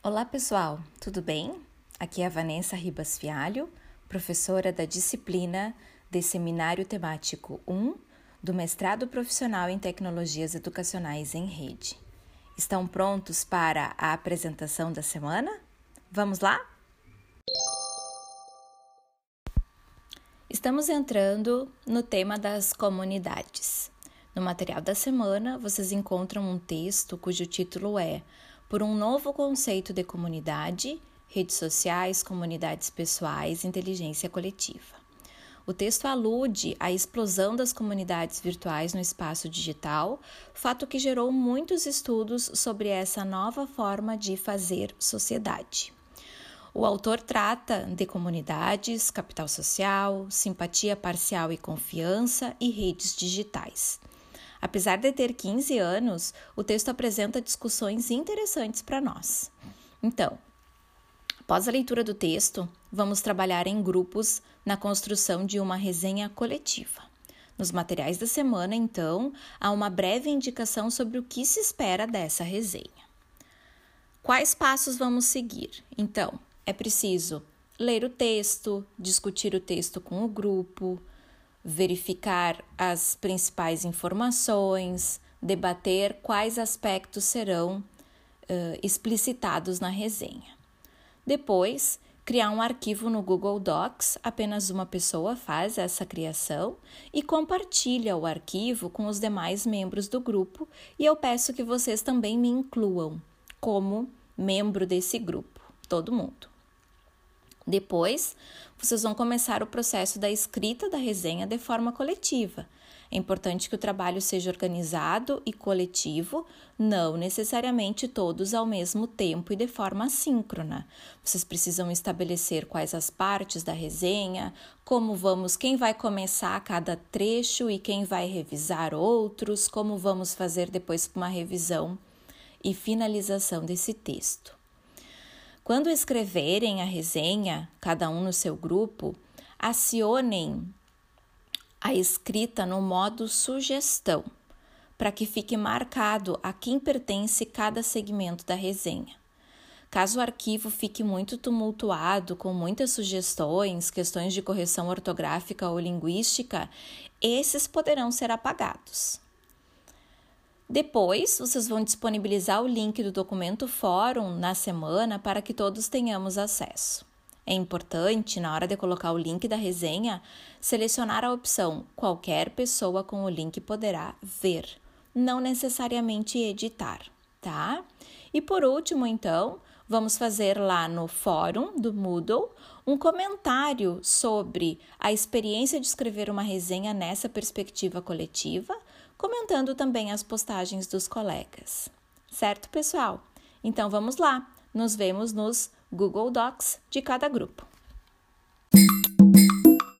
Olá pessoal, tudo bem? Aqui é a Vanessa Ribas Fialho, professora da disciplina de Seminário Temático 1 do Mestrado Profissional em Tecnologias Educacionais em Rede. Estão prontos para a apresentação da semana? Vamos lá? Estamos entrando no tema das comunidades. No material da semana, vocês encontram um texto cujo título é Por um novo conceito de comunidade, redes sociais, comunidades pessoais, inteligência coletiva. O texto alude à explosão das comunidades virtuais no espaço digital, fato que gerou muitos estudos sobre essa nova forma de fazer sociedade. O autor trata de comunidades, capital social, simpatia parcial e confiança e redes digitais. Apesar de ter 15 anos, o texto apresenta discussões interessantes para nós. Então, após a leitura do texto, vamos trabalhar em grupos na construção de uma resenha coletiva. Nos materiais da semana, então, há uma breve indicação sobre o que se espera dessa resenha. Quais passos vamos seguir? Então, é preciso ler o texto, discutir o texto com o grupo, verificar as principais informações, debater quais aspectos serão uh, explicitados na resenha. Depois, criar um arquivo no Google Docs, apenas uma pessoa faz essa criação e compartilha o arquivo com os demais membros do grupo, e eu peço que vocês também me incluam como membro desse grupo, todo mundo. Depois, vocês vão começar o processo da escrita da resenha de forma coletiva. É importante que o trabalho seja organizado e coletivo, não necessariamente todos ao mesmo tempo e de forma síncrona. Vocês precisam estabelecer quais as partes da resenha, como vamos, quem vai começar cada trecho e quem vai revisar outros, como vamos fazer depois uma revisão e finalização desse texto. Quando escreverem a resenha, cada um no seu grupo, acionem a escrita no modo sugestão, para que fique marcado a quem pertence cada segmento da resenha. Caso o arquivo fique muito tumultuado, com muitas sugestões, questões de correção ortográfica ou linguística, esses poderão ser apagados. Depois, vocês vão disponibilizar o link do documento fórum na semana para que todos tenhamos acesso. É importante, na hora de colocar o link da resenha, selecionar a opção Qualquer pessoa com o link poderá ver, não necessariamente editar, tá? E por último, então, vamos fazer lá no fórum do Moodle um comentário sobre a experiência de escrever uma resenha nessa perspectiva coletiva comentando também as postagens dos colegas. Certo, pessoal? Então vamos lá, nos vemos nos Google Docs de cada grupo.